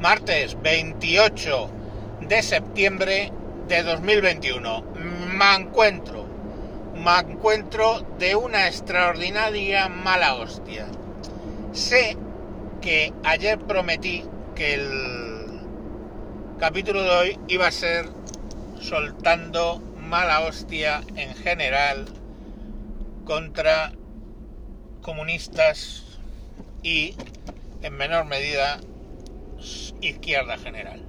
martes 28 de septiembre de 2021. Me encuentro, me encuentro de una extraordinaria mala hostia. Sé que ayer prometí que el capítulo de hoy iba a ser soltando mala hostia en general contra comunistas y en menor medida izquierda general.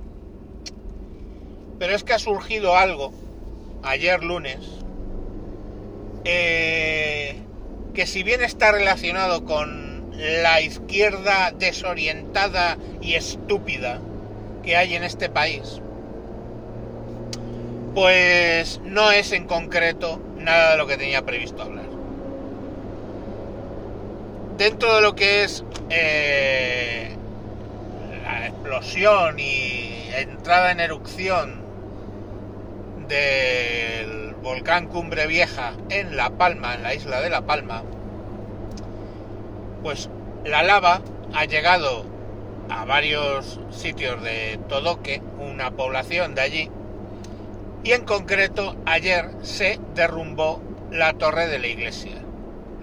Pero es que ha surgido algo ayer lunes eh, que si bien está relacionado con la izquierda desorientada y estúpida que hay en este país, pues no es en concreto nada de lo que tenía previsto hablar. Dentro de lo que es eh, explosión y entrada en erupción del volcán Cumbre Vieja en La Palma, en la isla de La Palma, pues la lava ha llegado a varios sitios de Todoque, una población de allí, y en concreto ayer se derrumbó la torre de la iglesia.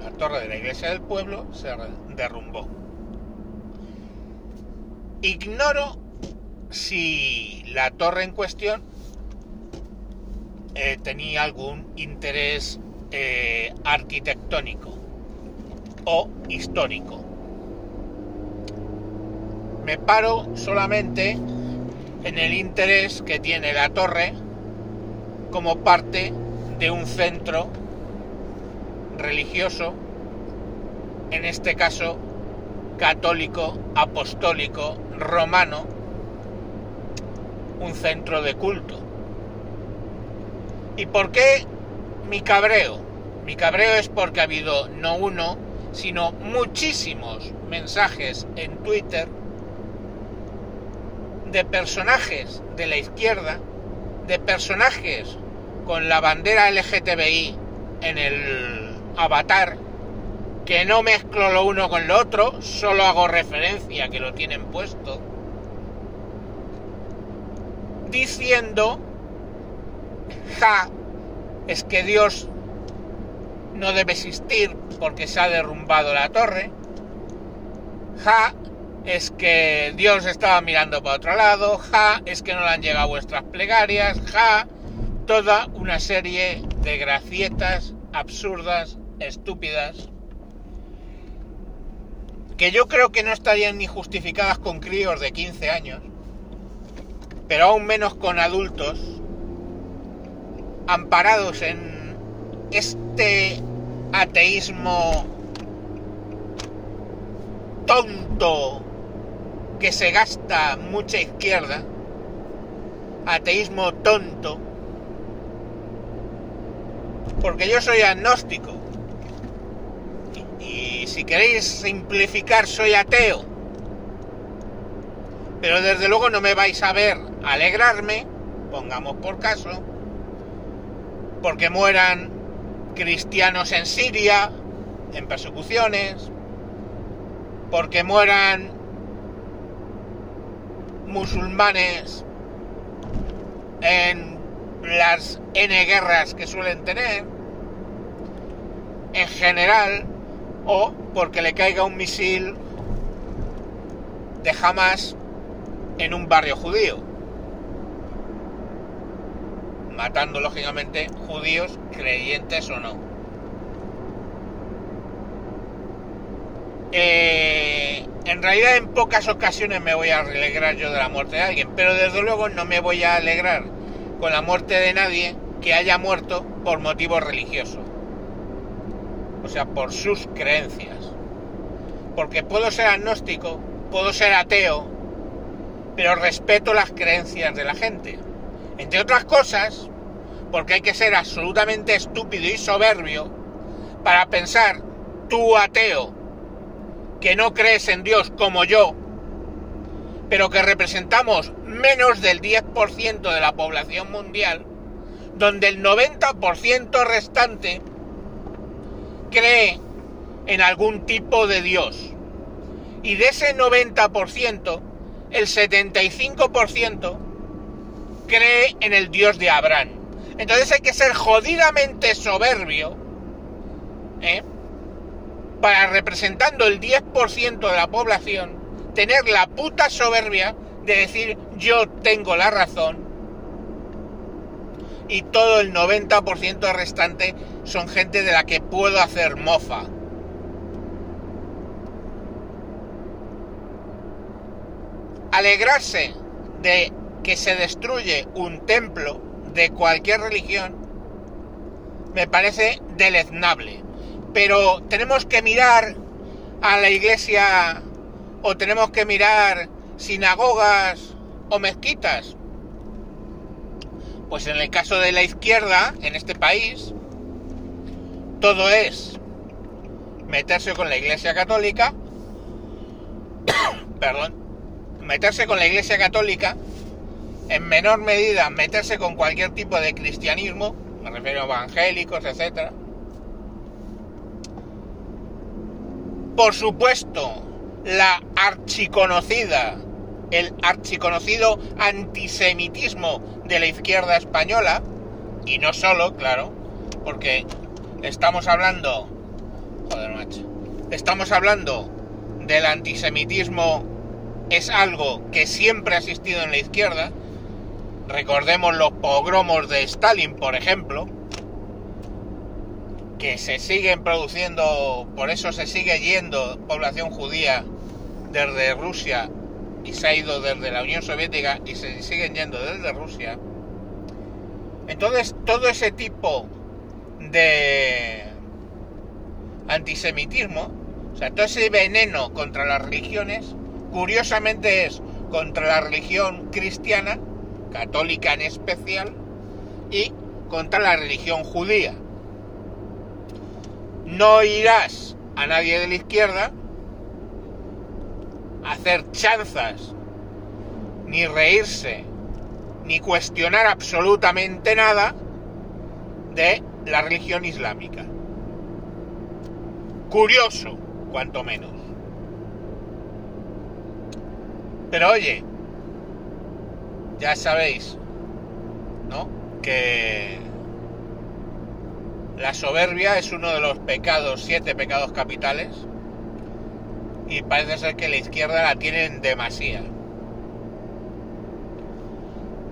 La torre de la iglesia del pueblo se derrumbó. Ignoro si la torre en cuestión eh, tenía algún interés eh, arquitectónico o histórico. Me paro solamente en el interés que tiene la torre como parte de un centro religioso, en este caso católico, apostólico, romano, un centro de culto. ¿Y por qué mi cabreo? Mi cabreo es porque ha habido no uno, sino muchísimos mensajes en Twitter de personajes de la izquierda, de personajes con la bandera LGTBI en el avatar, que no mezclo lo uno con lo otro, solo hago referencia que lo tienen puesto, diciendo, ja, es que Dios no debe existir porque se ha derrumbado la torre, ja, es que Dios estaba mirando para otro lado, ja, es que no le han llegado vuestras plegarias, ja, toda una serie de gracietas absurdas, estúpidas, que yo creo que no estarían ni justificadas con críos de 15 años, pero aún menos con adultos, amparados en este ateísmo tonto que se gasta mucha izquierda, ateísmo tonto, porque yo soy agnóstico. Y, si queréis simplificar, soy ateo. Pero desde luego no me vais a ver alegrarme, pongamos por caso, porque mueran cristianos en Siria, en persecuciones, porque mueran musulmanes en las N guerras que suelen tener, en general, o porque le caiga un misil de Hamas en un barrio judío, matando lógicamente judíos creyentes o no. Eh, en realidad en pocas ocasiones me voy a alegrar yo de la muerte de alguien, pero desde luego no me voy a alegrar con la muerte de nadie que haya muerto por motivos religiosos. O sea, por sus creencias. Porque puedo ser agnóstico, puedo ser ateo, pero respeto las creencias de la gente. Entre otras cosas, porque hay que ser absolutamente estúpido y soberbio para pensar, tú ateo, que no crees en Dios como yo, pero que representamos menos del 10% de la población mundial, donde el 90% restante cree en algún tipo de Dios. Y de ese 90%, el 75% cree en el Dios de Abraham. Entonces hay que ser jodidamente soberbio ¿eh? para representando el 10% de la población tener la puta soberbia de decir yo tengo la razón y todo el 90% restante son gente de la que puedo hacer mofa. Alegrarse de que se destruye un templo de cualquier religión me parece deleznable. Pero tenemos que mirar a la iglesia o tenemos que mirar sinagogas o mezquitas. Pues en el caso de la izquierda, en este país, todo es meterse con la iglesia católica, perdón, meterse con la iglesia católica, en menor medida meterse con cualquier tipo de cristianismo, me refiero a evangélicos, etc. Por supuesto, la archiconocida, el archiconocido antisemitismo de la izquierda española, y no solo, claro, porque estamos hablando, joder macho, estamos hablando del antisemitismo es algo que siempre ha existido en la izquierda, recordemos los pogromos de Stalin, por ejemplo, que se siguen produciendo, por eso se sigue yendo población judía desde Rusia y se ha ido desde la Unión Soviética y se siguen yendo desde Rusia. Entonces, todo ese tipo de antisemitismo, o sea, todo ese veneno contra las religiones, curiosamente es contra la religión cristiana, católica en especial, y contra la religión judía. No irás a nadie de la izquierda hacer chanzas, ni reírse, ni cuestionar absolutamente nada de la religión islámica. Curioso, cuanto menos. Pero oye, ya sabéis, ¿no? Que la soberbia es uno de los pecados, siete pecados capitales, y parece ser que la izquierda la tienen demasiado.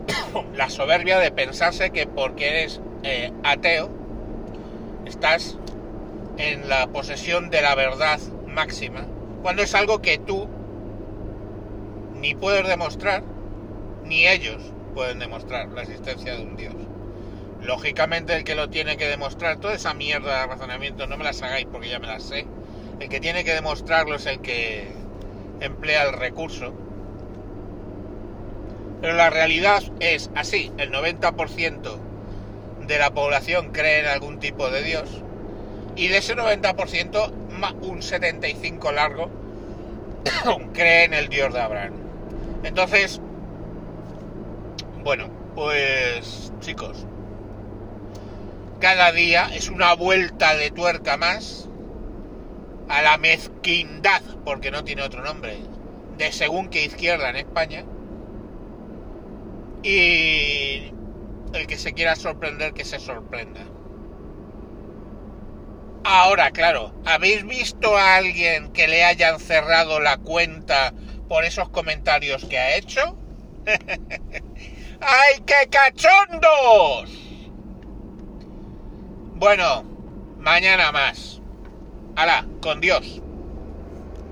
la soberbia de pensarse que porque eres eh, ateo estás en la posesión de la verdad máxima, cuando es algo que tú ni puedes demostrar, ni ellos pueden demostrar la existencia de un Dios. Lógicamente el que lo tiene que demostrar, toda esa mierda de razonamiento, no me las hagáis porque ya me las sé, el que tiene que demostrarlo es el que emplea el recurso. Pero la realidad es así, el 90% de la población cree en algún tipo de Dios y de ese 90% un 75 largo cree en el Dios de Abraham. Entonces, bueno, pues chicos, cada día es una vuelta de tuerca más a la mezquindad, porque no tiene otro nombre, de según qué izquierda en España. Y el que se quiera sorprender, que se sorprenda. Ahora, claro, ¿habéis visto a alguien que le hayan cerrado la cuenta por esos comentarios que ha hecho? ¡Ay, qué cachondos! Bueno, mañana más. ¡Hala! Con Dios.